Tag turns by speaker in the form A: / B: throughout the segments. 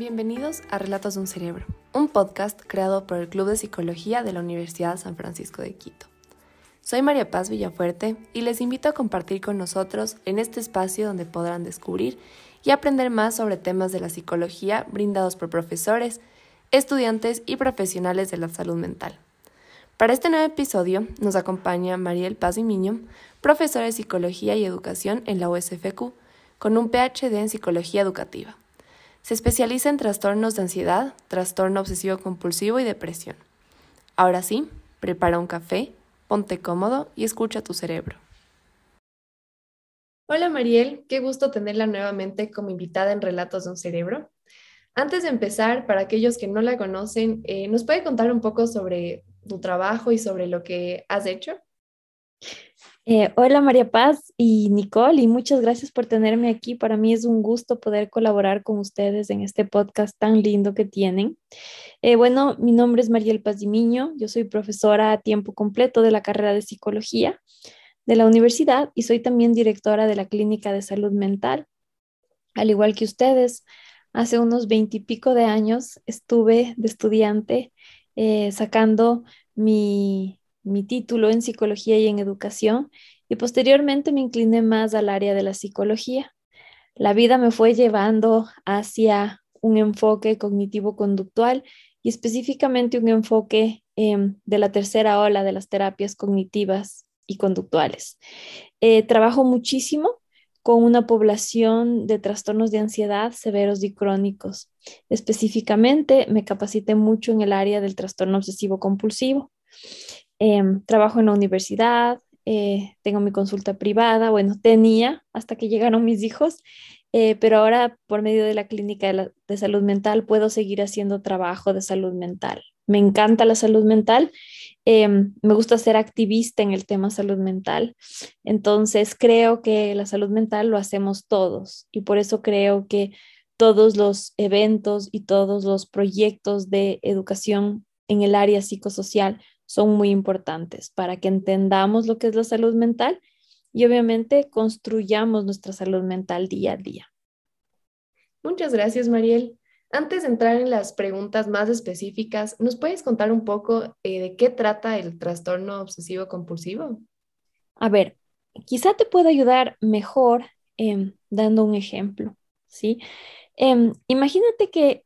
A: Bienvenidos a Relatos de un Cerebro, un podcast creado por el Club de Psicología de la Universidad San Francisco de Quito. Soy María Paz Villafuerte y les invito a compartir con nosotros en este espacio donde podrán descubrir y aprender más sobre temas de la psicología brindados por profesores, estudiantes y profesionales de la salud mental. Para este nuevo episodio nos acompaña Mariel Paz Miño, profesora de Psicología y Educación en la USFQ, con un PhD en Psicología Educativa. Se especializa en trastornos de ansiedad, trastorno obsesivo compulsivo y depresión. Ahora sí, prepara un café, ponte cómodo y escucha tu cerebro. Hola Mariel, qué gusto tenerla nuevamente como invitada en Relatos de un Cerebro. Antes de empezar, para aquellos que no la conocen, eh, ¿nos puede contar un poco sobre tu trabajo y sobre lo que has hecho?
B: Eh, hola María Paz y Nicole, y muchas gracias por tenerme aquí. Para mí es un gusto poder colaborar con ustedes en este podcast tan lindo que tienen. Eh, bueno, mi nombre es Mariel Paz Dimiño, yo soy profesora a tiempo completo de la carrera de psicología de la universidad y soy también directora de la Clínica de Salud Mental. Al igual que ustedes, hace unos veintipico de años estuve de estudiante eh, sacando mi mi título en psicología y en educación y posteriormente me incliné más al área de la psicología. La vida me fue llevando hacia un enfoque cognitivo-conductual y específicamente un enfoque em, de la tercera ola de las terapias cognitivas y conductuales. Eh, trabajo muchísimo con una población de trastornos de ansiedad severos y crónicos. Específicamente, me capacité mucho en el área del trastorno obsesivo compulsivo. Em, trabajo en la universidad, eh, tengo mi consulta privada, bueno, tenía hasta que llegaron mis hijos, eh, pero ahora por medio de la clínica de, salud mental puedo seguir haciendo trabajo de salud mental. Me encanta la salud mental, em, me gusta ser activista en el tema salud mental, entonces creo que la salud mental lo hacemos todos y por eso creo que todos los eventos y todos los proyectos de educación en el área psicosocial son muy importantes para que entendamos lo que es la salud mental y obviamente construyamos nuestra salud mental día a día.
A: Muchas gracias, Mariel. Antes de entrar en las preguntas más específicas, ¿nos puedes contar un poco eh, de qué trata el trastorno obsesivo compulsivo?
B: A ver, quizá te pueda ayudar mejor em, dando un ejemplo, ¿sí? Em, imagínate que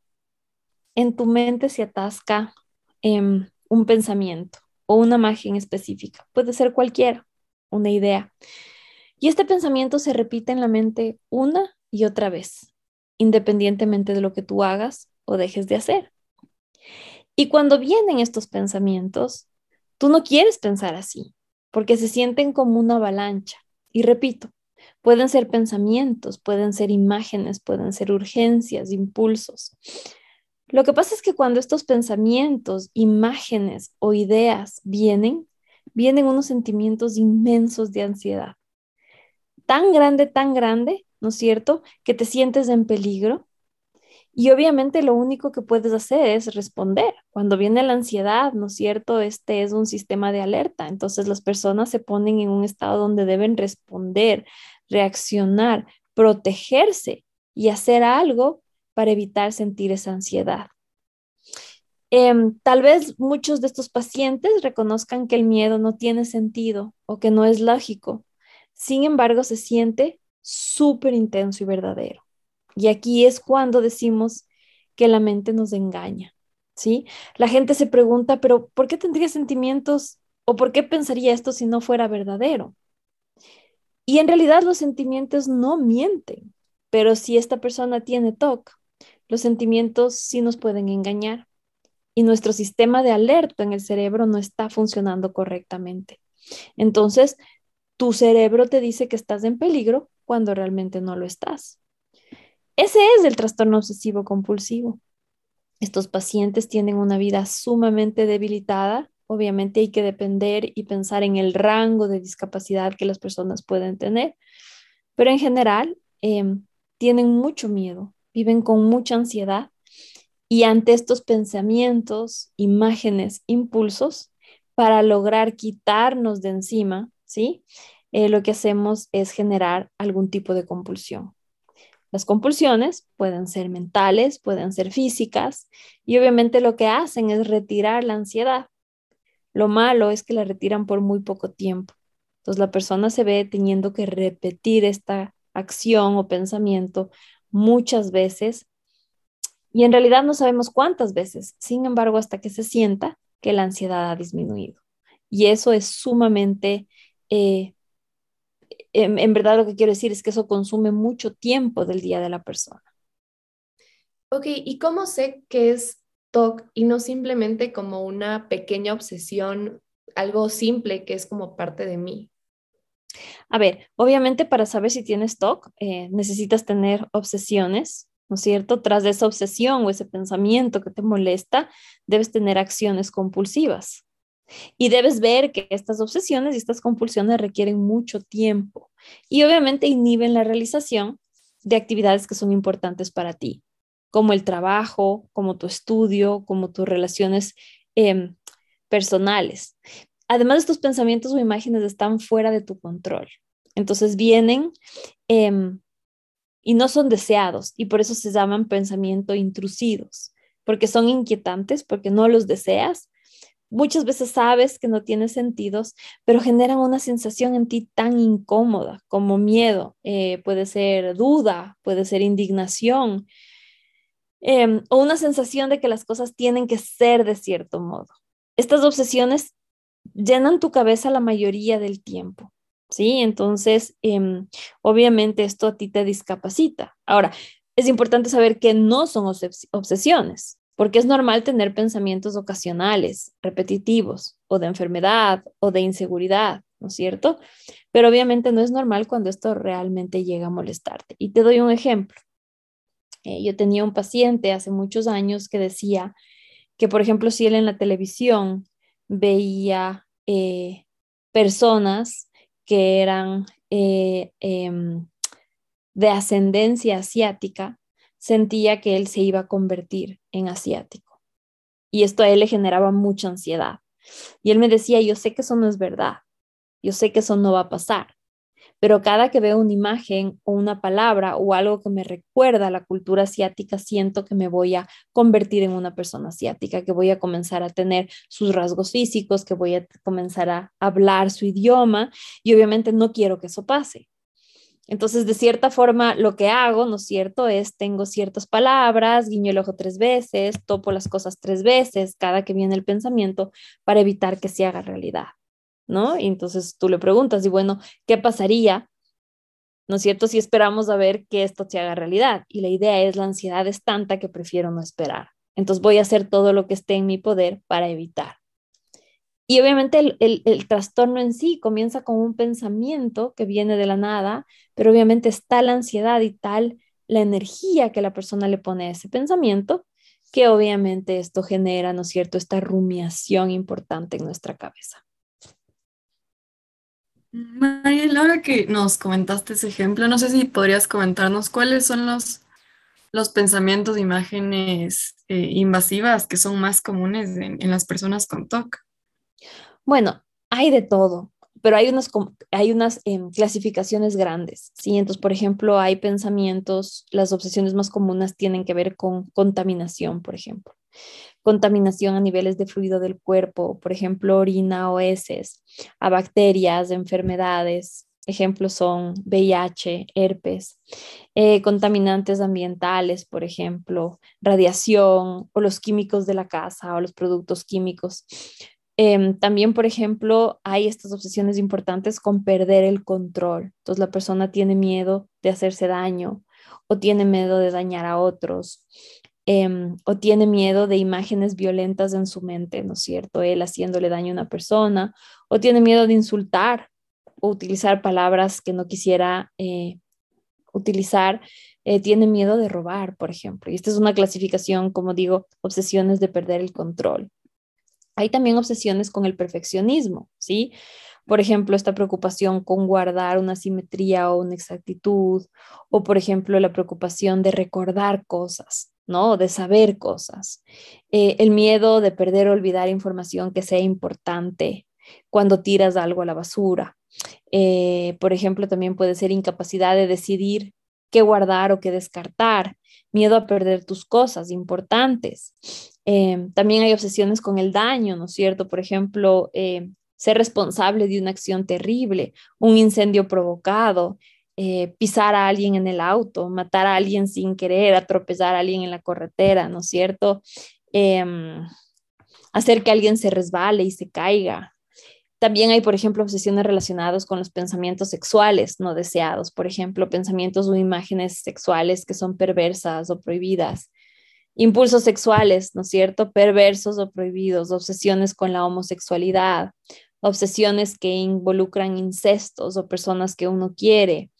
B: en tu mente se atasca em, un pensamiento o una imagen específica. Puede ser cualquiera, una idea. Y este pensamiento se repite en la mente una y otra vez, independientemente de lo que tú hagas o dejes de hacer. Y cuando vienen estos pensamientos, tú no quieres pensar así, porque se sienten como una avalancha. Y repito, pueden ser pensamientos, pueden ser imágenes, pueden ser urgencias, impulsos. Lo que pasa es que cuando estos pensamientos, imágenes o ideas vienen, vienen unos sentimientos inmensos de ansiedad. Tan grande, tan grande, ¿no es cierto? Que te sientes en peligro. Y obviamente lo único que puedes hacer es responder. Cuando viene la ansiedad, ¿no es cierto? Este es un sistema de alerta. Entonces las personas se ponen en un estado donde deben responder, reaccionar, protegerse y hacer algo para evitar sentir esa ansiedad. Em, tal vez muchos de estos pacientes reconozcan que el miedo no tiene sentido o que no es lógico. Sin embargo, se siente súper intenso y verdadero. Y aquí es cuando decimos que la mente nos engaña, ¿sí? La gente se pregunta, pero ¿por qué tendría sentimientos o por qué pensaría esto si no fuera verdadero? Y en realidad los sentimientos no mienten, pero si esta persona tiene TOC, los sentimientos sí nos pueden engañar y nuestro sistema de alerta en el cerebro no está funcionando correctamente. Entonces, tu cerebro te dice que estás en peligro cuando realmente no lo estás. Ese es el trastorno obsesivo compulsivo. Estos pacientes tienen una vida sumamente debilitada. Obviamente hay que depender y pensar en el rango de discapacidad que las personas pueden tener, pero en general em, tienen mucho miedo, viven con mucha ansiedad y ante estos pensamientos, imágenes, impulsos, para lograr quitarnos de encima, ¿sí? Eh, lo que hacemos es generar algún tipo de compulsión. Las compulsiones pueden ser mentales, pueden ser físicas y obviamente lo que hacen es retirar la ansiedad. Lo malo es que la retiran por muy poco tiempo. Entonces la persona se ve teniendo que repetir esta acción o pensamiento muchas veces y en realidad no sabemos cuántas veces, sin embargo, hasta que se sienta que la ansiedad ha disminuido. Y eso es sumamente eh, en, verdad lo que quiero decir es que eso consume mucho tiempo del día de la persona.
A: Ok, ¿y cómo sé que es TOC y no simplemente como una pequeña obsesión, algo simple que es como parte de mí?
B: A ver, obviamente para saber si tienes TOC eh, necesitas tener obsesiones, ¿no es cierto? Tras esa obsesión o ese pensamiento que te molesta, debes tener acciones compulsivas. Y debes ver que estas obsesiones y estas compulsiones requieren mucho tiempo y obviamente inhiben la realización de actividades que son importantes para ti, como el trabajo, como tu estudio, como tus relaciones em, personales. Además, estos pensamientos o imágenes están fuera de tu control. Entonces vienen em, y no son deseados y por eso se llaman pensamientos intrusivos, porque son inquietantes, porque no los deseas, Muchas veces sabes que no tiene sentidos, pero generan una sensación en ti tan incómoda como miedo, eh, puede ser duda, puede ser indignación em, o una sensación de que las cosas tienen que ser de cierto modo. Estas obsesiones llenan tu cabeza la mayoría del tiempo. ¿Sí? Entonces, em, obviamente esto a ti te discapacita. Ahora, es importante saber que no son obsesiones porque es normal tener pensamientos ocasionales, repetitivos, o de enfermedad, o de inseguridad, ¿no es cierto? Pero obviamente no es normal cuando esto realmente llega a molestarte. Y te doy un ejemplo. Eh, yo tenía un paciente hace muchos años que decía que, por ejemplo, si él en la televisión veía eh, personas que eran eh, em, de ascendencia asiática, sentía que él se iba a convertir en asiático. Y esto a él le generaba mucha ansiedad. Y él me decía, yo sé que eso no es verdad, yo sé que eso no va a pasar, pero cada que veo una imagen o una palabra o algo que me recuerda a la cultura asiática, siento que me voy a convertir en una persona asiática, que voy a comenzar a tener sus rasgos físicos, que voy a comenzar a hablar su idioma y obviamente no quiero que eso pase. Entonces, de cierta forma, lo que hago, ¿no es cierto? Es tengo ciertas palabras, guiño el ojo tres veces, topo las cosas tres veces cada que viene el pensamiento para evitar que se haga realidad, ¿no? Y entonces tú le preguntas, y bueno, ¿qué pasaría? ¿No es cierto? Si esperamos a ver que esto se haga realidad. Y la idea es, la ansiedad es tanta que prefiero no esperar. Entonces voy a hacer todo lo que esté en mi poder para evitar. Y obviamente el, trastorno en sí comienza con un pensamiento que viene de la nada, pero obviamente es tal la ansiedad y tal la energía que la persona le pone a ese pensamiento, que obviamente esto genera, ¿no es cierto?, esta rumiación importante en nuestra cabeza.
A: Mariel, ahora que nos comentaste ese ejemplo, no sé si podrías comentarnos cuáles son los, los pensamientos, imágenes eh, invasivas que son más comunes en, en las personas con TOC.
B: Bueno, hay de todo, pero hay unas, hay unas em, clasificaciones grandes, ¿sí? Entonces, por ejemplo, hay pensamientos, las obsesiones más comunes tienen que ver con contaminación, por ejemplo. Contaminación a niveles de fluido del cuerpo, por ejemplo, orina o heces, a bacterias, enfermedades. Ejemplos son VIH, herpes, eh, contaminantes ambientales, por ejemplo, radiación o los químicos de la casa o los productos químicos. Em, también, por ejemplo, hay estas obsesiones importantes con perder el control. Entonces, la persona tiene miedo de hacerse daño o tiene miedo de dañar a otros em, o tiene miedo de imágenes violentas en su mente, ¿no es cierto? Él haciéndole daño a una persona o tiene miedo de insultar o utilizar palabras que no quisiera eh, utilizar. Eh, tiene miedo de robar, por ejemplo. Y esta es una clasificación, como digo, obsesiones de perder el control. Hay también obsesiones con el perfeccionismo, ¿sí? Por ejemplo, esta preocupación con guardar una simetría o una exactitud, o por ejemplo, la preocupación de recordar cosas, ¿no? De saber cosas. Eh, el miedo de perder o olvidar información que sea importante cuando tiras algo a la basura. Eh, por ejemplo, también puede ser incapacidad de decidir qué guardar o qué descartar, miedo a perder tus cosas importantes. Em, también hay obsesiones con el daño, ¿no es cierto? Por ejemplo, eh, ser responsable de una acción terrible, un incendio provocado, eh, pisar a alguien en el auto, matar a alguien sin querer, atropellar a alguien en la carretera, ¿no es cierto? Em, hacer que alguien se resbale y se caiga. También hay, por ejemplo, obsesiones relacionadas con los pensamientos sexuales no deseados, por ejemplo, pensamientos o imágenes sexuales que son perversas o prohibidas. Impulsos sexuales, ¿no es cierto? Perversos o prohibidos, obsesiones con la homosexualidad, obsesiones que involucran incestos o personas que uno quiere,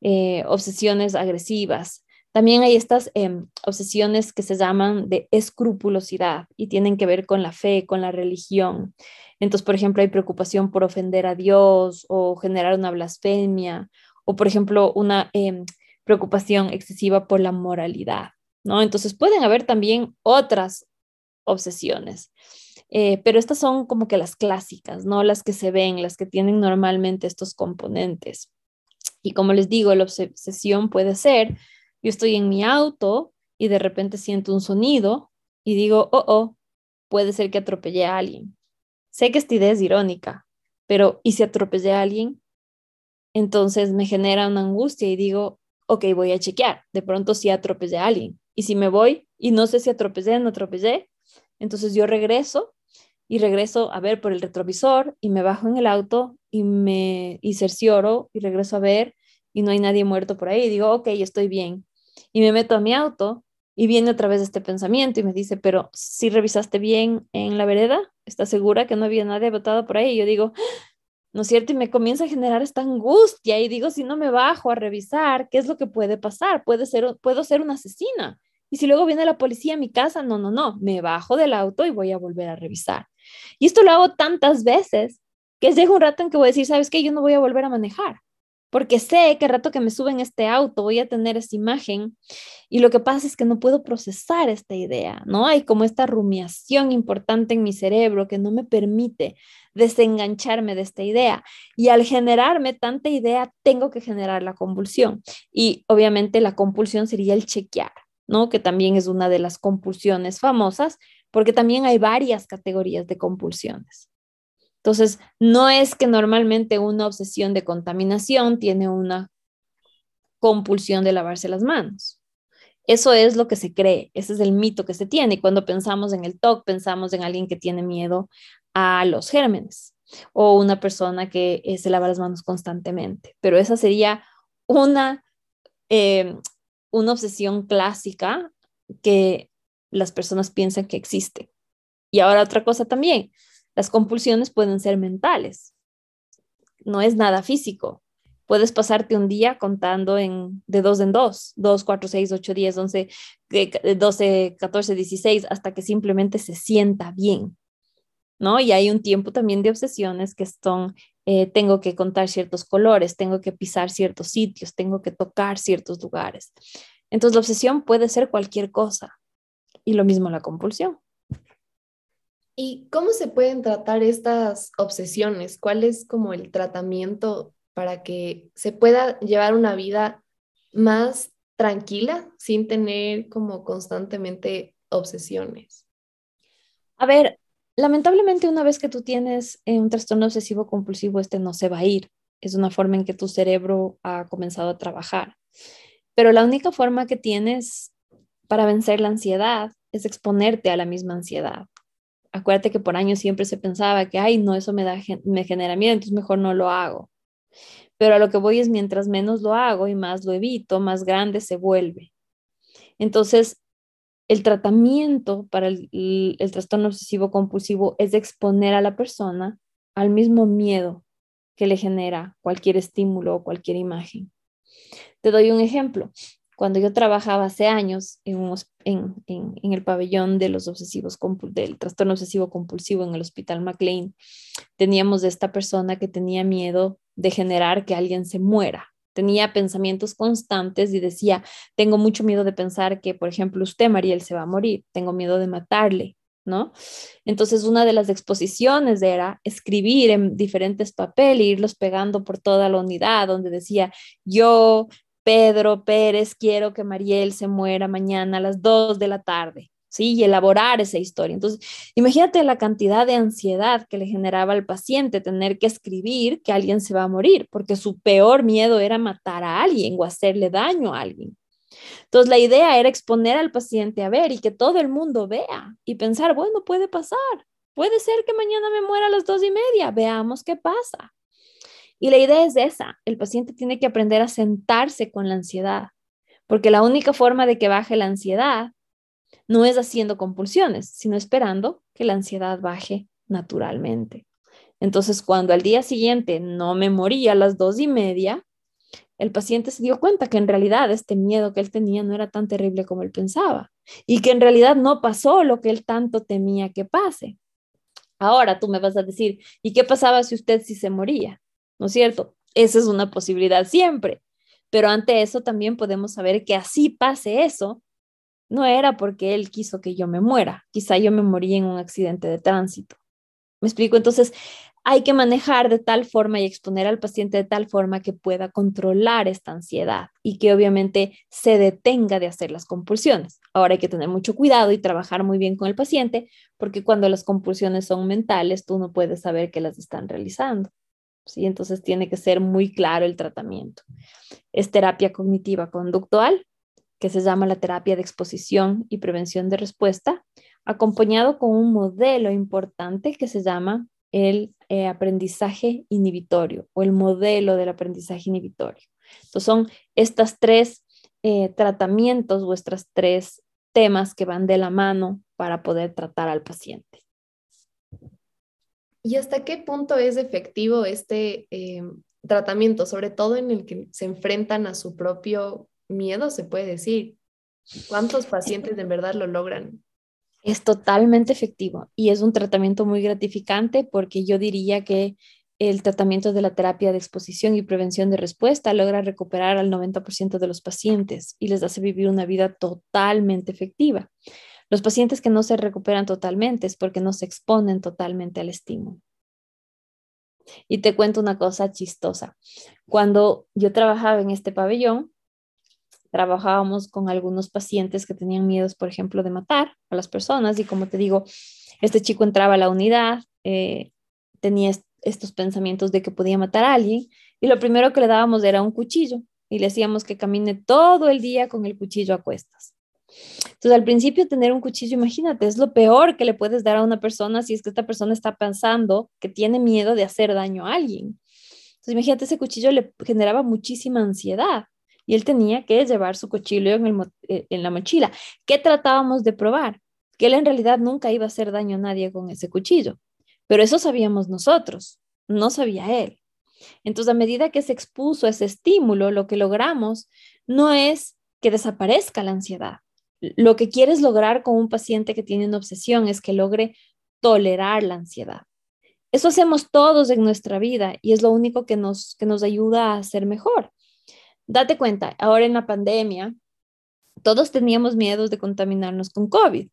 B: eh, obsesiones agresivas. También hay estas em, obsesiones que se llaman de escrupulosidad y tienen que ver con la fe, con la religión. Entonces, por ejemplo, hay preocupación por ofender a Dios o generar una blasfemia o, por ejemplo, una em, preocupación excesiva por la moralidad, ¿no? Entonces, pueden haber también otras obsesiones. Eh, pero estas son como que las clásicas, ¿no? Las que se ven, las que tienen normalmente estos componentes. Y como les digo, la obsesión puede ser, yo estoy en mi auto y de repente siento un sonido y digo, oh, oh, puede ser que atropellé a alguien. Sé que esta idea es irónica, pero ¿y si atropellé a alguien? Entonces me genera una angustia y digo, ok, voy a chequear, de pronto si atropellé a alguien. Y si me voy y no sé si atropellé o no atropellé, entonces yo regreso y regreso a ver por el retrovisor y me bajo en el auto y me y cercioro y regreso a ver y no hay nadie muerto por ahí y digo, ok, estoy bien. Y me meto a mi auto y viene otra vez este pensamiento y me dice, pero si revisaste bien en la vereda, ¿estás segura que no había nadie botado por ahí? Y yo digo, ¿no es cierto? Y me comienza a generar esta angustia y digo, si no me bajo a revisar, ¿qué es lo que puede pasar? Puede ser, puedo ser una asesina. Y si luego viene la policía a mi casa, no, no, no, me bajo del auto y voy a volver a revisar. Y esto lo hago tantas veces que llega un rato en que voy a decir, ¿sabes qué? Yo no voy a volver a manejar, porque sé que el rato que me suben este auto voy a tener esa imagen y lo que pasa es que no puedo procesar esta idea, ¿no? Hay como esta rumiación importante en mi cerebro que no me permite desengancharme de esta idea y al generarme tanta idea tengo que generar la convulsión y obviamente la compulsión sería el chequear, Que también es una de las compulsiones famosas, porque también hay varias categorías de compulsiones. Entonces, no es que normalmente una obsesión de contaminación tiene una compulsión de lavarse las manos. Eso es lo que se cree, ese es el mito que se tiene. Y cuando pensamos en el TOC, pensamos en alguien que tiene miedo a los gérmenes o una persona que eh, se lava las manos constantemente. Pero esa sería una, eh, una obsesión clásica que las personas piensan que existe. Y ahora otra cosa también, las compulsiones pueden ser mentales, no es nada físico. Puedes pasarte un día contando en, de dos en dos, dos, cuatro, seis, ocho, diez, once, doce, catorce, dieciséis, hasta que simplemente se sienta bien, ¿no? Y hay un tiempo también de obsesiones que son, eh, tengo que contar ciertos colores, tengo que pisar ciertos sitios, tengo que tocar ciertos lugares. Entonces la obsesión puede ser cualquier cosa. Y lo mismo la compulsión.
A: ¿Y cómo se pueden tratar estas obsesiones? ¿Cuál es como el tratamiento para que se pueda llevar una vida más tranquila sin tener como constantemente obsesiones?
B: A ver, lamentablemente una vez que tú tienes un trastorno obsesivo compulsivo, este no se va a ir. Es una forma en que tu cerebro ha comenzado a trabajar. Pero la única forma que tienes para vencer la ansiedad es exponerte a la misma ansiedad. Acuérdate que por años siempre se pensaba que, ay, no, eso me, da, me genera miedo, entonces mejor no lo hago. Pero a lo que voy es, mientras menos lo hago y más lo evito, más grande se vuelve. Entonces, el tratamiento para el, trastorno obsesivo compulsivo es exponer a la persona al mismo miedo que le genera cualquier estímulo o cualquier imagen. Te doy un ejemplo. Cuando yo trabajaba hace años en, en, el pabellón de los obsesivos, del trastorno obsesivo compulsivo en el Hospital McLean, teníamos esta persona que tenía miedo de generar que alguien se muera. Tenía pensamientos constantes y decía, tengo mucho miedo de pensar que, por ejemplo, usted, Mariel, se va a morir, tengo miedo de matarle, ¿no? Entonces, una de las exposiciones era escribir en diferentes papeles, irlos pegando por toda la unidad, donde decía, yo Pedro Pérez, quiero que Mariel se muera mañana a las 2 de la tarde. ¿Sí? Y elaborar esa historia. Entonces, imagínate la cantidad de ansiedad que le generaba al paciente tener que escribir que alguien se va a morir, porque su peor miedo era matar a alguien o hacerle daño a alguien. Entonces, la idea era exponer al paciente a ver y que todo el mundo vea y pensar, bueno, puede pasar, puede ser que mañana me muera a las dos y media, veamos qué pasa. Y la idea es esa, el paciente tiene que aprender a sentarse con la ansiedad, porque la única forma de que baje la ansiedad no es haciendo compulsiones, sino esperando que la ansiedad baje naturalmente. Entonces, cuando al día siguiente no me moría a las dos y media, el paciente se dio cuenta que en realidad este miedo que él tenía no era tan terrible como él pensaba y que en realidad no pasó lo que él tanto temía que pase. Ahora tú me vas a decir, ¿y qué pasaba si usted sí se moría? ¿No es cierto? Esa es una posibilidad siempre. Pero ante eso también podemos saber que así pase eso, no era porque él quiso que yo me muera, quizá yo me morí en un accidente de tránsito. ¿Me explico? Entonces, hay que manejar de tal forma y exponer al paciente de tal forma que pueda controlar esta ansiedad y que obviamente se detenga de hacer las compulsiones. Ahora hay que tener mucho cuidado y trabajar muy bien con el paciente porque cuando las compulsiones son mentales, tú no puedes saber que las están realizando. ¿sí? Entonces tiene que ser muy claro el tratamiento. Es terapia cognitiva conductual que se llama la terapia de exposición y prevención de respuesta, acompañado con un modelo importante que se llama el eh, aprendizaje inhibitorio o el modelo del aprendizaje inhibitorio. Entonces son estas tres eh, tratamientos o tres temas que van de la mano para poder tratar al paciente.
A: ¿Y hasta qué punto es efectivo este eh, tratamiento, sobre todo en el que se enfrentan a su propio miedo, se puede decir. ¿Cuántos pacientes en verdad lo logran?
B: Es totalmente efectivo y es un tratamiento muy gratificante porque yo diría que el tratamiento de la terapia de exposición y prevención de respuesta logra recuperar al 90% de los pacientes y les hace vivir una vida totalmente efectiva. Los pacientes que no se recuperan totalmente es porque no se exponen totalmente al estímulo. Y te cuento una cosa chistosa. Cuando yo trabajaba en este pabellón, trabajábamos con algunos pacientes que tenían miedos, por ejemplo, de matar a las personas y como te digo, este chico entraba a la unidad, eh, tenía estos pensamientos de que podía matar a alguien y lo primero que le dábamos era un cuchillo y le decíamos que camine todo el día con el cuchillo a cuestas. Entonces, al principio tener un cuchillo, imagínate, es lo peor que le puedes dar a una persona si es que esta persona está pensando que tiene miedo de hacer daño a alguien. Entonces, imagínate, ese cuchillo le generaba muchísima ansiedad y él tenía que llevar su cuchillo eh, en, la mochila. ¿Qué tratábamos de probar? Que él en realidad nunca iba a hacer daño a nadie con ese cuchillo, pero eso sabíamos nosotros, no sabía él. Entonces, a medida que se expuso ese estímulo, lo que logramos no es que desaparezca la ansiedad. Lo que quieres lograr con un paciente que tiene una obsesión es que logre tolerar la ansiedad. Eso hacemos todos en nuestra vida y es lo único que nos, que nos ayuda a ser mejor. Date cuenta, ahora en la pandemia, todos teníamos miedos de contaminarnos con COVID,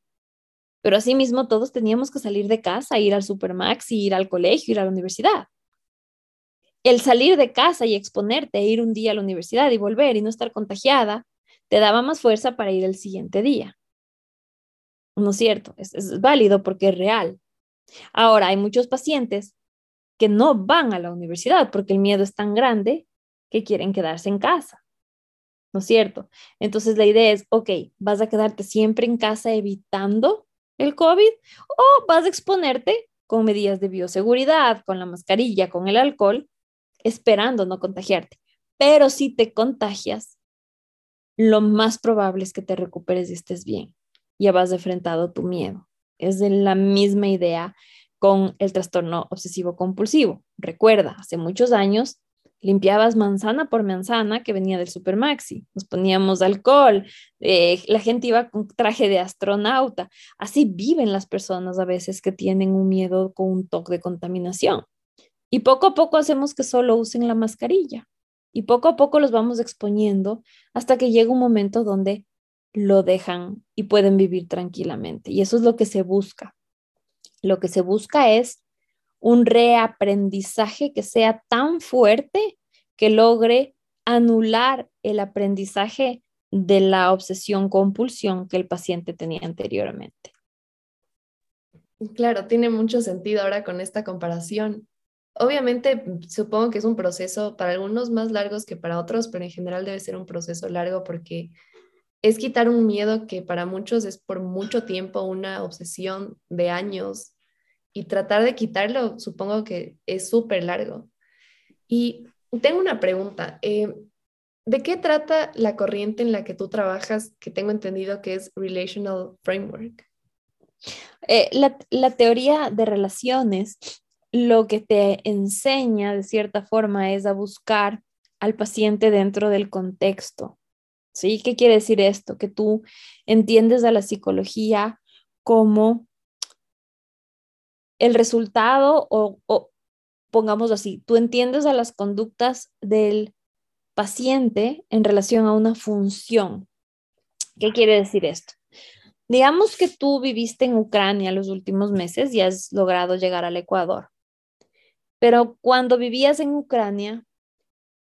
B: pero asimismo todos teníamos que salir de casa, ir al supermax, ir al colegio, ir a la universidad. El salir de casa y exponerte, ir un día a la universidad y volver y no estar contagiada, te daba más fuerza para ir el siguiente día. ¿No es cierto? Es, es válido porque es real. Ahora, hay muchos pacientes que no van a la universidad porque el miedo es tan grande que quieren quedarse en casa. ¿No es cierto? Entonces la idea es, ok, ¿vas a quedarte siempre en casa evitando el COVID o vas a exponerte con medidas de bioseguridad, con la mascarilla, con el alcohol, esperando no contagiarte? Pero si te contagias, lo más probable es que te recuperes y estés bien. Ya vas enfrentado tu miedo. Es de la misma idea con el trastorno obsesivo compulsivo. Recuerda, hace muchos años limpiabas manzana por manzana que venía del Supermaxi, nos poníamos alcohol, eh, la gente iba con traje de astronauta. Así viven las personas a veces que tienen un miedo con un toque de contaminación. Y poco a poco hacemos que solo usen la mascarilla. Y poco a poco los vamos exponiendo hasta que llega un momento donde lo dejan y pueden vivir tranquilamente. Y eso es lo que se busca. Lo que se busca es un reaprendizaje que sea tan fuerte que logre anular el aprendizaje de la obsesión compulsión que el paciente tenía anteriormente.
A: Claro, tiene mucho sentido ahora con esta comparación. Obviamente, supongo que es un proceso para algunos más largos que para otros, pero en general debe ser un proceso largo porque es quitar un miedo que para muchos es por mucho tiempo una obsesión de años y tratar de quitarlo supongo que es súper largo. Y tengo una pregunta. Eh, ¿De qué trata la corriente en la que tú trabajas, que tengo entendido que es Relational Framework?
B: Eh, la, la, teoría de relaciones lo que te enseña de cierta forma es a buscar al paciente dentro del contexto. ¿Sí? ¿Qué quiere decir esto? Que tú entiendes a la psicología como el resultado o, o pongamos así, tú entiendes a las conductas del paciente en relación a una función. ¿Qué quiere decir esto? Digamos que tú viviste en Ucrania los últimos meses y has logrado llegar al Ecuador. Pero cuando vivías en Ucrania,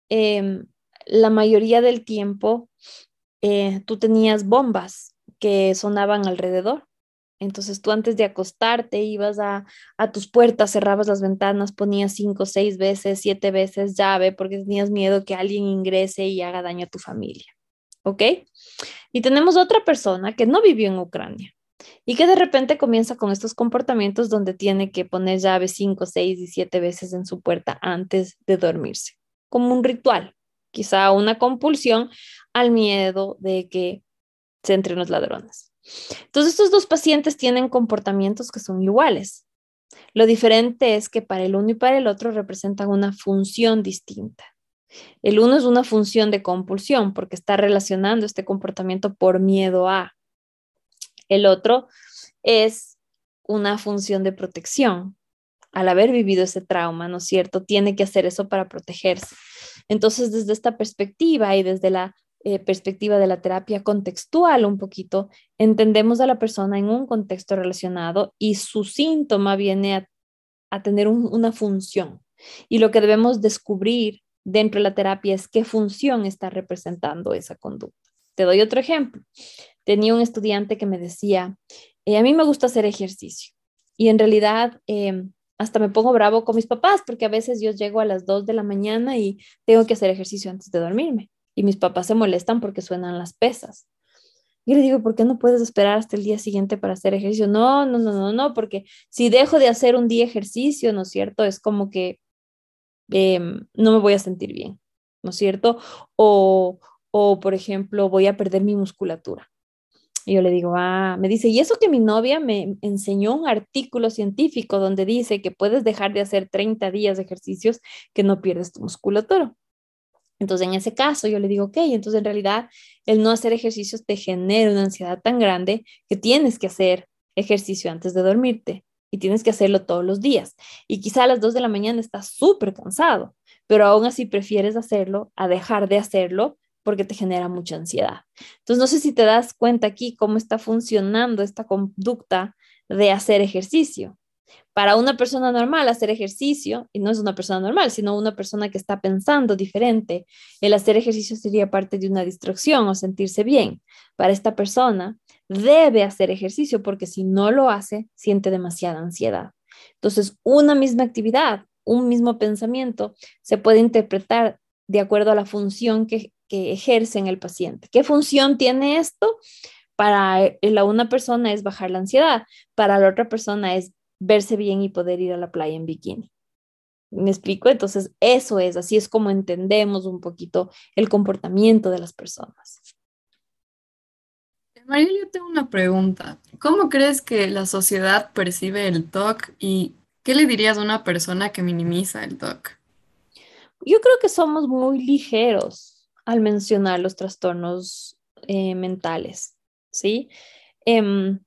B: em, la mayoría del tiempo eh, tú tenías bombas que sonaban alrededor. Entonces tú antes de acostarte ibas a, a, tus puertas, cerrabas las ventanas, ponías cinco, seis veces, siete veces llave porque tenías miedo que alguien ingrese y haga daño a tu familia. ¿Ok? Y tenemos otra persona que no vivió en Ucrania y que de repente comienza con estos comportamientos donde tiene que poner llave cinco, seis y siete veces en su puerta antes de dormirse, como un ritual, quizá una compulsión al miedo de que se entren los ladrones. Entonces, estos dos pacientes tienen comportamientos que son iguales. Lo diferente es que para el uno y para el otro representan una función distinta. El uno es una función de compulsión porque está relacionando este comportamiento por miedo a. El otro es una función de protección. Al haber vivido ese trauma, ¿no es cierto? Tiene que hacer eso para protegerse. Entonces, desde esta perspectiva y desde la eh, perspectiva de la terapia contextual un poquito, entendemos a la persona en un contexto relacionado y su síntoma viene a, tener una función. Y lo que debemos descubrir dentro de la terapia es qué función está representando esa conducta. Te doy otro ejemplo tenía un estudiante que me decía, eh, a mí me gusta hacer ejercicio y en realidad em, hasta me pongo bravo con mis papás porque a veces yo llego a las 2 de la mañana y tengo que hacer ejercicio antes de dormirme y mis papás se molestan porque suenan las pesas. Y le digo, ¿por qué no puedes esperar hasta el día siguiente para hacer ejercicio? No, no, no, no, no, porque si dejo de hacer un día ejercicio, ¿no es cierto? Es como que em, no me voy a sentir bien, ¿no es cierto? O, o, por ejemplo, voy a perder mi musculatura. Y yo le digo, ah, me dice, y eso que mi novia me enseñó un artículo científico donde dice que puedes dejar de hacer 30 días de ejercicios que no pierdes tu musculatura. Entonces, en ese caso, yo le digo, ok, entonces en realidad el no hacer ejercicios te genera una ansiedad tan grande que tienes que hacer ejercicio antes de dormirte y tienes que hacerlo todos los días. Y quizá a las 2 de la mañana estás súper cansado, pero aún así prefieres hacerlo a dejar de hacerlo porque te genera mucha ansiedad. Entonces, no sé si te das cuenta aquí cómo está funcionando esta conducta de hacer ejercicio. Para una persona normal, hacer ejercicio, y no es una persona normal, sino una persona que está pensando diferente, el hacer ejercicio sería parte de una distracción o sentirse bien. Para esta persona, debe hacer ejercicio porque si no lo hace, siente demasiada ansiedad. Entonces, una misma actividad, un mismo pensamiento, se puede interpretar de acuerdo a la función que que ejerce en el paciente. ¿Qué función tiene esto? Para eh, la una persona es bajar la ansiedad, para la otra persona es verse bien y poder ir a la playa en bikini. ¿Me explico? Entonces, eso es, así es como entendemos un poquito el comportamiento de las personas.
A: María, yo tengo una pregunta. ¿Cómo crees que la sociedad percibe el TOC y qué le dirías a una persona que minimiza el TOC?
B: Yo creo que somos muy ligeros al mencionar los trastornos eh, mentales, ¿sí? Em,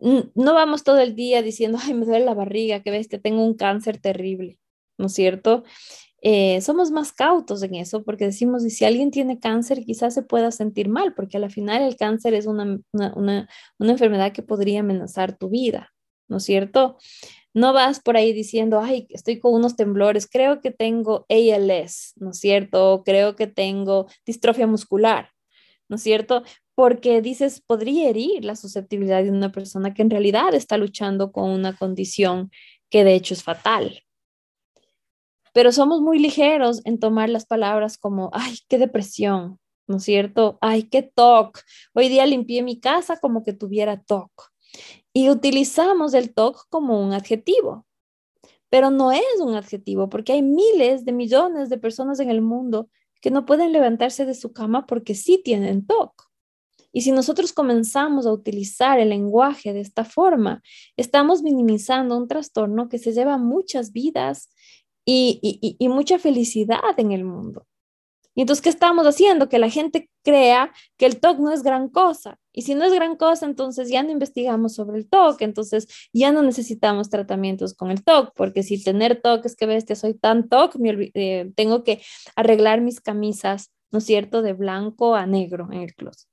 B: no vamos todo el día diciendo, ay, me duele la barriga, que ves que tengo un cáncer terrible, ¿no es cierto? Eh, somos más cautos en eso porque decimos, y si alguien tiene cáncer, quizás se pueda sentir mal, porque al final el cáncer es una, una, una, una enfermedad que podría amenazar tu vida, ¿no es cierto? No vas por ahí diciendo, ay, estoy con unos temblores, creo que tengo ALS, ¿no es cierto? creo que tengo distrofia muscular, ¿no es cierto? Porque dices, podría herir la susceptibilidad de una persona que en realidad está luchando con una condición que de hecho es fatal. Pero somos muy ligeros en tomar las palabras como, ay, qué depresión, ¿no es cierto? Ay, qué TOC. Hoy día limpié mi casa como que tuviera TOC. Y utilizamos el TOC como un adjetivo, pero no es un adjetivo porque hay miles de millones de personas en el mundo que no pueden levantarse de su cama porque sí tienen TOC. Y si nosotros comenzamos a utilizar el lenguaje de esta forma, estamos minimizando un trastorno que se lleva muchas vidas y, mucha felicidad en el mundo. Y entonces, ¿qué estamos haciendo? Que la gente crea que el TOC no es gran cosa. Y si no es gran cosa, entonces ya no investigamos sobre el TOC, entonces ya no necesitamos tratamientos con el TOC, porque si tener TOC es que bestia, soy tan TOC, eh, tengo que arreglar mis camisas, ¿no es cierto?, de blanco a negro en el closet.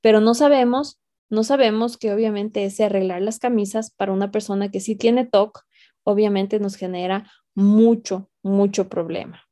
B: Pero no sabemos, no sabemos que obviamente ese arreglar las camisas para una persona que sí tiene TOC, obviamente nos genera mucho, mucho problema.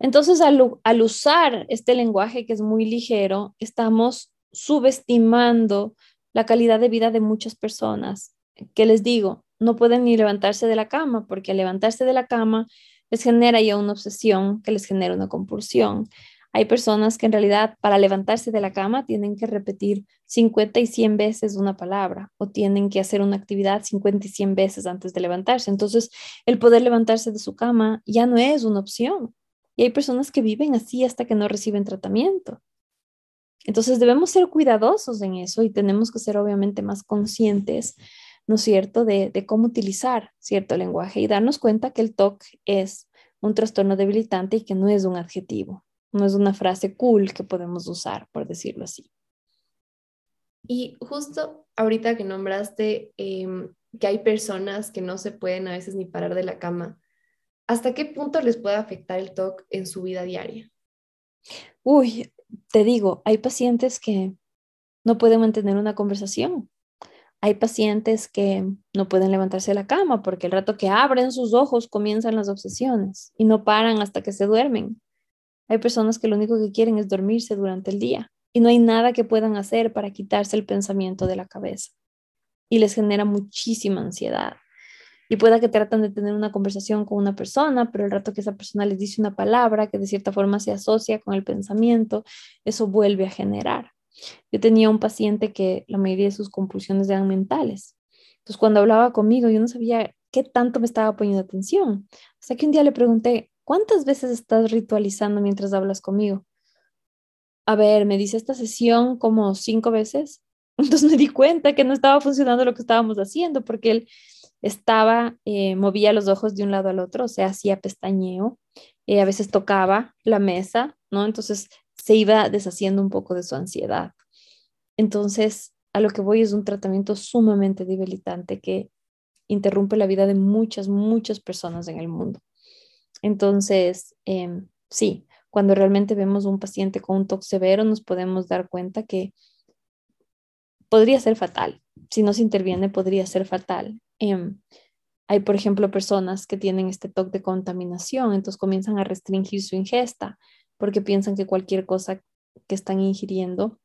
B: Entonces, al, usar este lenguaje que es muy ligero, estamos subestimando la calidad de vida de muchas personas que les digo, no pueden ni levantarse de la cama porque al levantarse de la cama les genera ya una obsesión que les genera una compulsión. Hay personas que en realidad para levantarse de la cama tienen que repetir 50 y 100 veces una palabra o tienen que hacer una actividad 50 y 100 veces antes de levantarse. Entonces, el poder levantarse de su cama ya no es una opción. Y hay personas que viven así hasta que no reciben tratamiento. Entonces debemos ser cuidadosos en eso y tenemos que ser obviamente más conscientes, ¿no es cierto?, de, cómo utilizar cierto lenguaje y darnos cuenta que el TOC es un trastorno debilitante y que no es un adjetivo, no es una frase cool que podemos usar, por decirlo así.
A: Y justo ahorita que nombraste em, que hay personas que no se pueden a veces ni parar de la cama, ¿hasta qué punto les puede afectar el TOC en su vida diaria?
B: Uy, te digo, hay pacientes que no pueden mantener una conversación. Hay pacientes que no pueden levantarse de la cama porque el rato que abren sus ojos comienzan las obsesiones y no paran hasta que se duermen. Hay personas que lo único que quieren es dormirse durante el día y no hay nada que puedan hacer para quitarse el pensamiento de la cabeza y les genera muchísima ansiedad y pueda que tratan de tener una conversación con una persona, pero el rato que esa persona les dice una palabra que de cierta forma se asocia con el pensamiento, eso vuelve a generar. Yo tenía un paciente que la mayoría de sus compulsiones eran mentales. Entonces, cuando hablaba conmigo, yo no sabía qué tanto me estaba poniendo atención. Hasta que un día le pregunté, ¿cuántas veces estás ritualizando mientras hablas conmigo? A ver, me dice esta sesión como cinco veces. Entonces me di cuenta que no estaba funcionando lo que estábamos haciendo porque él estaba, eh, movía los ojos de un lado al otro, o sea, hacía pestañeo, eh, a veces tocaba la mesa, ¿no? Entonces se iba deshaciendo un poco de su ansiedad. Entonces, a lo que voy es un tratamiento sumamente debilitante que interrumpe la vida de muchas, muchas personas en el mundo. Entonces, em, sí, cuando realmente vemos un paciente con un TOC severo, nos podemos dar cuenta que podría ser fatal. Si no se interviene, podría ser fatal. Em, hay, por ejemplo, personas que tienen este toque de contaminación, entonces comienzan a restringir su ingesta porque piensan que cualquier cosa que están ingiriendo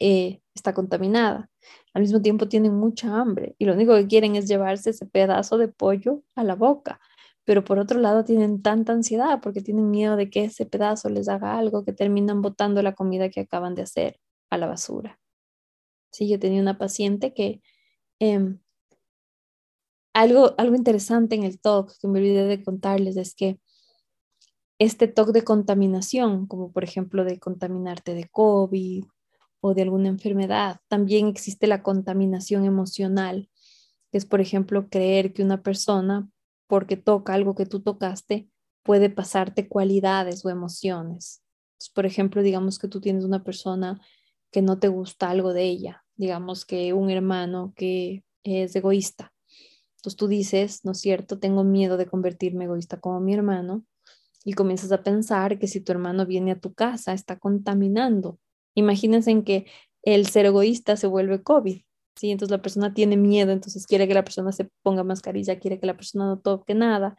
B: eh, está contaminada. Al mismo tiempo tienen mucha hambre y lo único que quieren es llevarse ese pedazo de pollo a la boca. Pero por otro lado tienen tanta ansiedad porque tienen miedo de que ese pedazo les haga algo que terminan botando la comida que acaban de hacer a la basura. Sí, yo tenía una paciente que em, algo, algo interesante en el TOC que me olvidé de contarles es que este TOC de contaminación, como por ejemplo de contaminarte de COVID o de alguna enfermedad, también existe la contaminación emocional, que es por ejemplo creer que una persona, porque toca algo que tú tocaste, puede pasarte cualidades o emociones. por ejemplo, digamos que tú tienes una persona que no te gusta algo de ella, digamos que un hermano que es egoísta entonces tú dices, ¿no es cierto? Tengo miedo de convertirme egoísta como mi hermano y comienzas a pensar que si tu hermano viene a tu casa está contaminando. Imagínense en que el ser egoísta se vuelve COVID. ¿Sí? Entonces la persona tiene miedo, entonces quiere que la persona se ponga mascarilla, quiere que la persona no toque nada.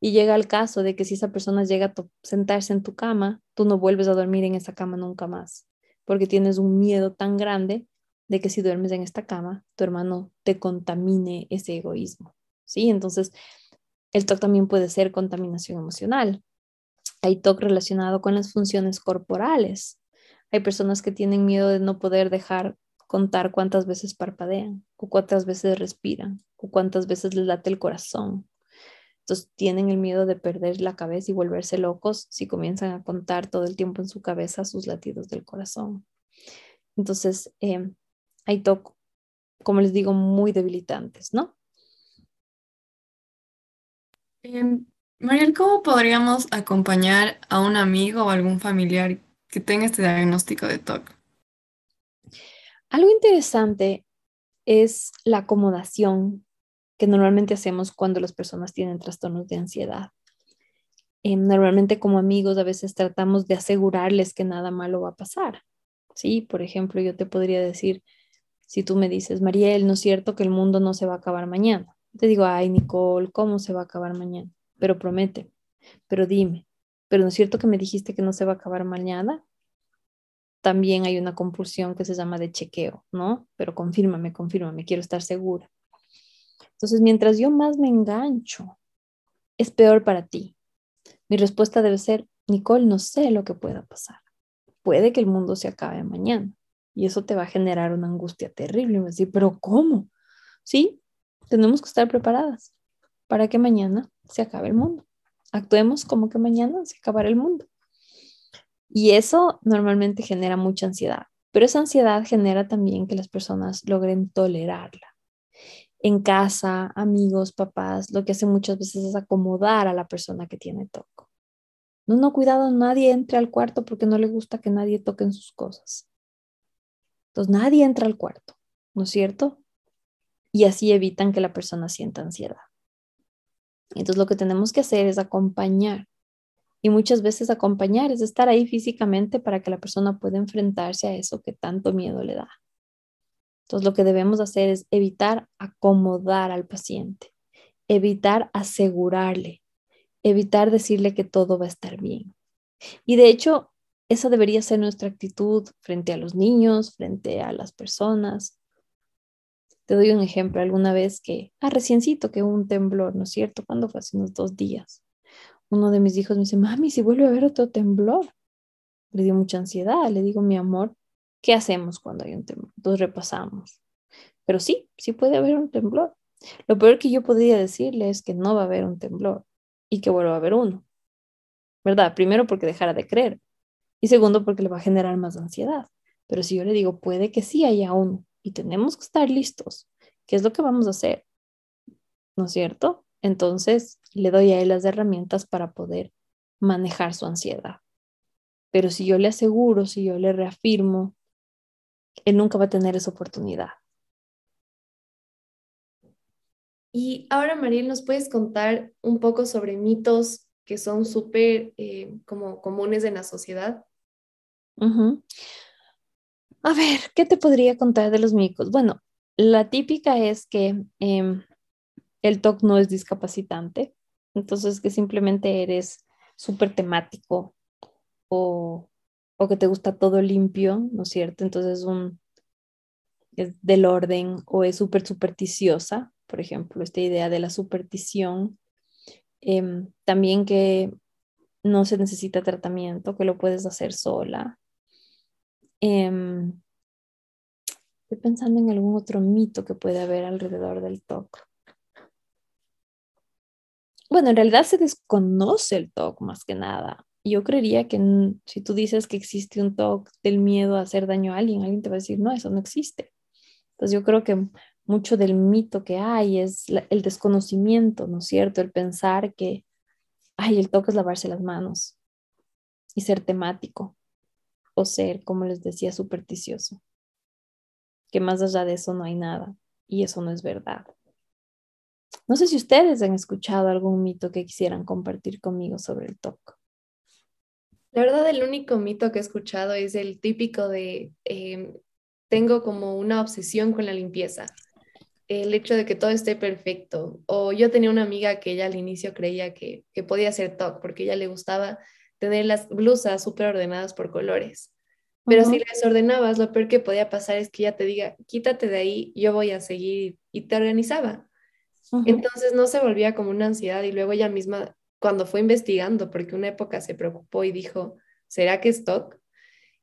B: Y llega el caso de que si esa persona llega a sentarse en tu cama, tú no vuelves a dormir en esa cama nunca más, porque tienes un miedo tan grande de que si duermes en esta cama, tu hermano te contamine ese egoísmo, ¿sí? Entonces, el TOC también puede ser contaminación emocional. Hay TOC relacionado con las funciones corporales. Hay personas que tienen miedo de no poder dejar contar cuántas veces parpadean, o cuántas veces respiran, o cuántas veces les late el corazón. Entonces tienen el miedo de perder la cabeza y volverse locos si comienzan a contar todo el tiempo en su cabeza sus latidos del corazón. Entonces, eh, hay TOC, como les digo, muy debilitantes, ¿no?
A: Eh, Mariel, ¿cómo podríamos acompañar a un amigo o algún familiar que tenga este diagnóstico de TOC?
B: Algo interesante es la acomodación que normalmente hacemos cuando las personas tienen trastornos de ansiedad. Eh, normalmente como amigos a veces tratamos de asegurarles que nada malo va a pasar. Sí, por ejemplo, yo te podría decir, si tú me dices, Mariel, ¿no es cierto que el mundo no se va a acabar mañana? Te digo, ay, Nicole, ¿cómo se va a acabar mañana? Pero promete, pero dime, ¿pero no es cierto que me dijiste que no se va a acabar mañana? También hay una compulsión que se llama de chequeo, ¿no? Pero confírmame, confírmame, quiero estar segura. Entonces, mientras yo más me engancho, es peor para ti. Mi respuesta debe ser, Nicole, no sé lo que pueda pasar. Puede que el mundo se acabe mañana y eso te va a generar una angustia terrible. Y me decir, pero ¿cómo? Sí, tenemos que estar preparadas para que mañana se acabe el mundo. Actuemos como que mañana se acabará el mundo. Y eso normalmente genera mucha ansiedad, pero esa ansiedad genera también que las personas logren tolerarla. En casa, amigos, papás, lo que hacen muchas veces es acomodar a la persona que tiene toco. No, no, cuidado, nadie entre al cuarto porque no le gusta que nadie toque en sus cosas. Entonces nadie entra al cuarto, ¿no es cierto? Y así evitan que la persona sienta ansiedad. Entonces lo que tenemos que hacer es acompañar y muchas veces acompañar es estar ahí físicamente para que la persona pueda enfrentarse a eso que tanto miedo le da. Entonces lo que debemos hacer es evitar acomodar al paciente, evitar asegurarle, evitar decirle que todo va a estar bien. Y de hecho, esa debería ser nuestra actitud frente a los niños, frente a las personas. Te doy un ejemplo, alguna vez que, ah, reciencito que hubo un temblor, ¿no es cierto? ¿Cuándo fue? Hace unos dos días uno de mis hijos me dice, mami, si vuelve a haber otro temblor. Le dio mucha ansiedad, le digo, mi amor, ¿qué hacemos cuando hay un temblor? Entonces repasamos. Pero sí, sí puede haber un temblor. Lo peor que yo podría decirle es que no va a haber un temblor y que vuelva a haber uno. ¿Verdad? Primero porque dejara de creer y segundo porque le va a generar más ansiedad. Pero si yo le digo, puede que sí haya uno y tenemos que estar listos, ¿qué es lo que vamos a hacer? ¿No es cierto? Entonces le doy a él las herramientas para poder manejar su ansiedad. Pero si yo le aseguro, si yo le reafirmo, él nunca va a tener esa oportunidad.
A: Y ahora, Mariel, ¿nos puedes contar un poco sobre mitos que son súper eh, como comunes en la sociedad?
B: A ver, ¿qué te podría contar de los mitos? Bueno, la típica es que em, el TOC no es discapacitante, entonces que simplemente eres súper temático o, o, que te gusta todo limpio, ¿no es cierto? Entonces un, es del orden o es súper supersticiosa, por ejemplo, esta idea de la superstición. Em, también que no se necesita tratamiento, que lo puedes hacer sola. Em, estoy pensando en algún otro mito que puede haber alrededor del TOC bueno, en realidad se desconoce el TOC más que nada. Yo creería que si tú dices que existe un TOC del miedo a hacer daño a alguien, alguien te va a decir, no, eso no existe. Entonces yo creo que mucho del mito que hay es el desconocimiento, ¿no es cierto? El pensar que, ay, el TOC es lavarse las manos y ser temático o ser, como les decía, supersticioso. Que más allá de eso no hay nada y eso no es verdad. No sé si ustedes han escuchado algún mito que quisieran compartir conmigo sobre el TOC.
A: La verdad, el único mito que he escuchado es el típico de em, tengo como una obsesión con la limpieza. El hecho de que todo esté perfecto. O yo tenía una amiga que ella al inicio creía que, que podía ser TOC porque ella le gustaba tener las blusas súper ordenadas por colores. Pero si las ordenabas, lo peor que podía pasar es que ella te diga, quítate de ahí, yo voy a seguir y te organizaba. Entonces no se volvía como una ansiedad y luego ella misma, cuando fue investigando, porque una época se preocupó y dijo, ¿será que es TOC?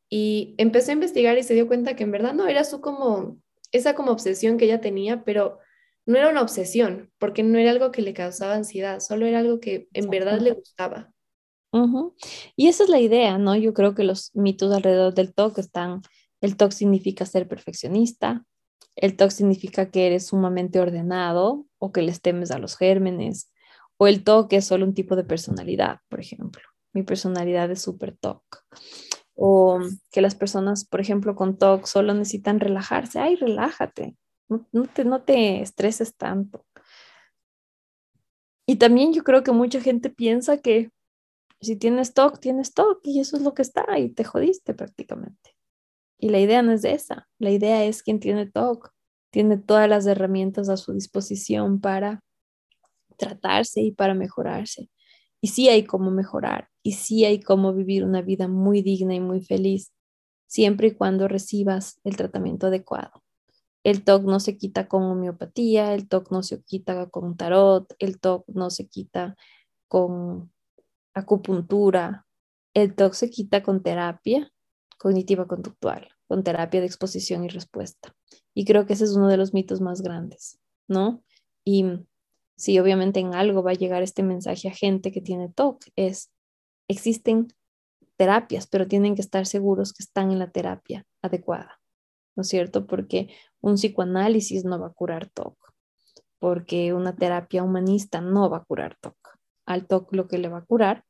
A: Y empezó a investigar y se dio cuenta que en verdad no era su como, esa como obsesión que ella tenía, pero no era una obsesión, porque no era algo que le causaba ansiedad, solo era algo que en verdad le gustaba.
B: Y esa es la idea, ¿no? Yo creo que los mitos alrededor del TOC están, el TOC significa ser perfeccionista, el TOC significa que eres sumamente ordenado o que les temes a los gérmenes, o el TOC es solo un tipo de personalidad, por ejemplo. Mi personalidad es súper TOC. O que las personas, por ejemplo, con TOC solo necesitan relajarse. Ay, relájate, no, te, no te estreses tanto. Y también yo creo que mucha gente piensa que si tienes TOC, tienes TOC y eso es lo que está y te jodiste prácticamente. Y la idea no es esa, la idea es quien tiene TOC, tiene todas las herramientas a su disposición para tratarse y para mejorarse. Y sí hay cómo mejorar y sí hay cómo vivir una vida muy digna y muy feliz, siempre y cuando recibas el tratamiento adecuado. El TOC no se quita con homeopatía, el TOC no se quita con tarot, el TOC no se quita con acupuntura. El TOC se quita con terapia cognitiva conductual, con terapia de exposición y respuesta. Y creo que ese es uno de los mitos más grandes, ¿no? Y sí, obviamente en algo va a llegar este mensaje a gente que tiene TOC, es, existen terapias, pero tienen que estar seguros que están en la terapia adecuada, ¿no es cierto? Porque un psicoanálisis no va a curar TOC, porque una terapia humanista no va a curar TOC. Al TOC lo que le va a curar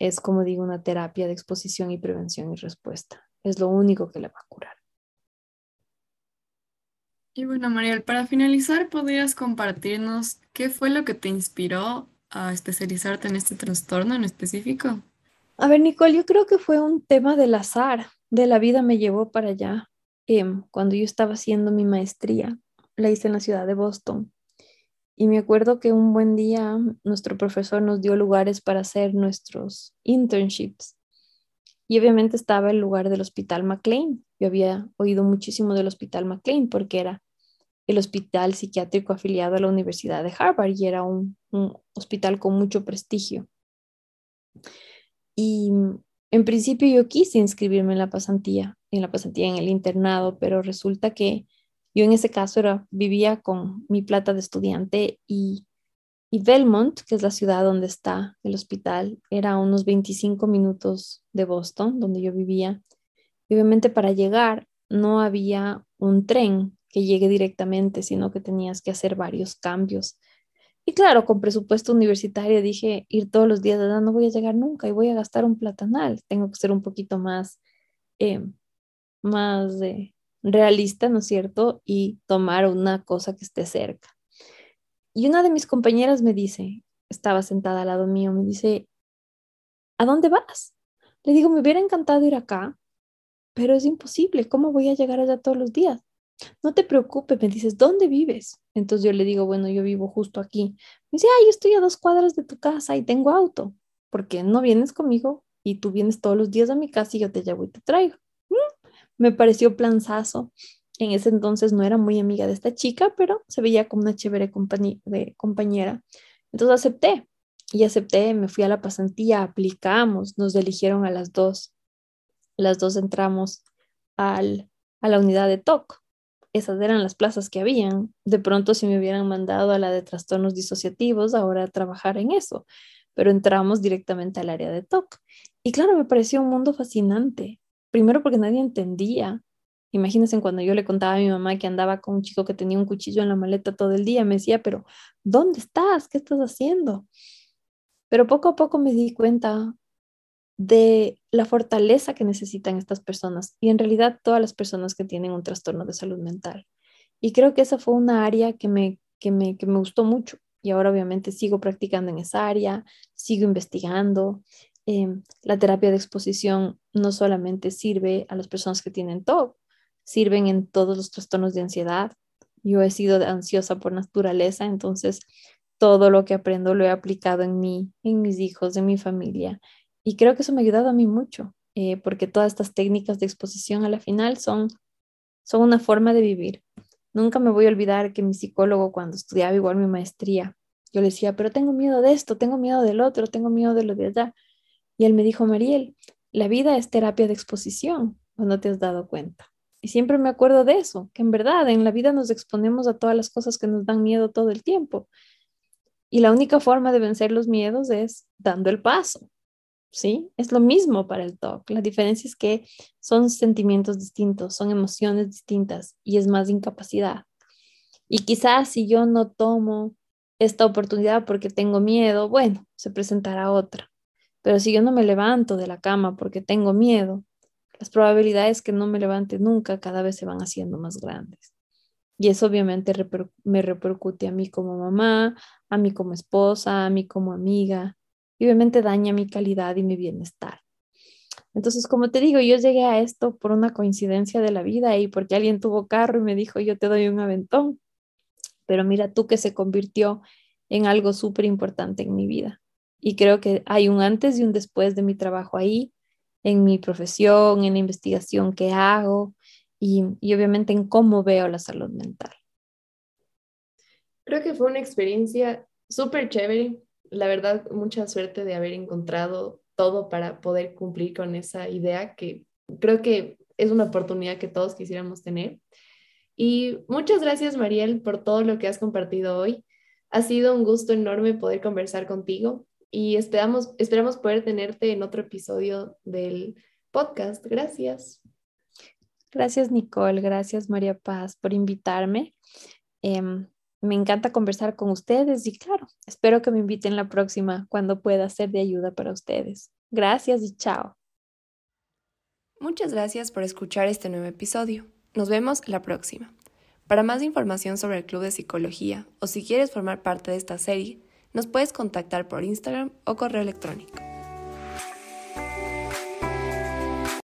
B: es, como digo, una terapia de exposición y prevención y respuesta. Es lo único que le va a curar.
C: Y bueno, Mariel, para finalizar, ¿podrías compartirnos qué fue lo que te inspiró a especializarte en este trastorno en específico?
B: A ver, Nicole, yo creo que fue un tema del azar, de la vida me llevó para allá. Em, cuando yo estaba haciendo mi maestría, la hice en la ciudad de Boston. Y me acuerdo que un buen día nuestro profesor nos dio lugares para hacer nuestros internships. Y obviamente estaba el lugar del Hospital McLean. Yo había oído muchísimo del Hospital McLean porque era el hospital psiquiátrico afiliado a la Universidad de Harvard y era un, un hospital con mucho prestigio. Y en principio yo quise inscribirme en la pasantía, en la pasantía en el internado, pero resulta que yo en ese caso era, vivía con mi plata de estudiante y, y Belmont, que es la ciudad donde está el hospital, era unos 25 minutos de Boston, donde yo vivía. Y obviamente para llegar no había un tren que llegue directamente, sino que tenías que hacer varios cambios. Y claro, con presupuesto universitario dije, ir todos los días, de no voy a llegar nunca y voy a gastar un platanal. Tengo que ser un poquito más, eh, más de realista, ¿no es cierto? Y tomar una cosa que esté cerca. Y una de mis compañeras me dice, estaba sentada al lado mío, me dice, ¿a dónde vas? Le digo, me hubiera encantado ir acá, pero es imposible, ¿cómo voy a llegar allá todos los días? No te preocupes, me dices, ¿dónde vives? Entonces yo le digo, bueno, yo vivo justo aquí. Me dice, ay, yo estoy a dos cuadras de tu casa y tengo auto, porque no vienes conmigo y tú vienes todos los días a mi casa y yo te llevo y te traigo me pareció planzazo. En ese entonces no era muy amiga de esta chica, pero se veía como una chévere compañera. Entonces acepté y acepté, me fui a la pasantía, aplicamos, nos eligieron a las dos. Las dos entramos al, a la unidad de TOC. Esas eran las plazas que habían. De pronto, si me hubieran mandado a la de trastornos disociativos, ahora a trabajar en eso. Pero entramos directamente al área de TOC. Y claro, me pareció un mundo fascinante. Primero porque nadie entendía. Imagínense cuando yo le contaba a mi mamá que andaba con un chico que tenía un cuchillo en la maleta todo el día, me decía, pero ¿dónde estás? ¿Qué estás haciendo? Pero poco a poco me di cuenta de la fortaleza que necesitan estas personas y en realidad todas las personas que tienen un trastorno de salud mental. Y creo que esa fue una área que me, que me, que me gustó mucho y ahora obviamente sigo practicando en esa área, sigo investigando Em, la terapia de exposición no solamente sirve a las personas que tienen TOC, sirven en todos los trastornos de ansiedad. Yo he sido ansiosa por naturaleza, entonces todo lo que aprendo lo he aplicado en mí, en mis hijos, en mi familia. Y creo que eso me ha ayudado a mí mucho, eh, porque todas estas técnicas de exposición a la final son, son una forma de vivir. Nunca me voy a olvidar que mi psicólogo cuando estudiaba igual mi maestría, yo le decía, pero tengo miedo de esto, tengo miedo del otro, tengo miedo de lo de allá. Y él me dijo, Mariel, la vida es terapia de exposición, cuando te has dado cuenta. Y siempre me acuerdo de eso, que en verdad en la vida nos exponemos a todas las cosas que nos dan miedo todo el tiempo. Y la única forma de vencer los miedos es dando el paso. ¿Sí? Es lo mismo para el TOC. La diferencia es que son sentimientos distintos, son emociones distintas y es más incapacidad. Y quizás si yo no tomo esta oportunidad porque tengo miedo, bueno, se presentará otra. Pero si yo no me levanto de la cama porque tengo miedo, las probabilidades que no me levante nunca cada vez se van haciendo más grandes. Y eso obviamente me repercute a mí como mamá, a mí como esposa, a mí como amiga, y obviamente daña mi calidad y mi bienestar. Entonces, como te digo, yo llegué a esto por una coincidencia de la vida y porque alguien tuvo carro y me dijo, yo te doy un aventón. Pero mira tú que se convirtió en algo súper importante en mi vida. Y creo que hay un antes y un después de mi trabajo ahí en mi profesión, en la investigación que hago y, obviamente en cómo veo la salud mental.
A: Creo que fue una experiencia súper chévere. La verdad, mucha suerte de haber encontrado todo para poder cumplir con esa idea que creo que es una oportunidad que todos quisiéramos tener. Y muchas gracias, Mariel, por todo lo que has compartido hoy. Ha sido un gusto enorme poder conversar contigo y esperamos, esperamos poder tenerte en otro episodio del podcast. Gracias.
B: Gracias, Nicole. Gracias, María Paz, por invitarme. Em, me encanta conversar con ustedes y claro, espero que me inviten la próxima cuando pueda ser de ayuda para ustedes. Gracias y chao.
A: Muchas gracias por escuchar este nuevo episodio. Nos vemos la próxima. Para más información sobre el Club de Psicología o si quieres formar parte de esta serie, nos puedes contactar por Instagram o correo electrónico.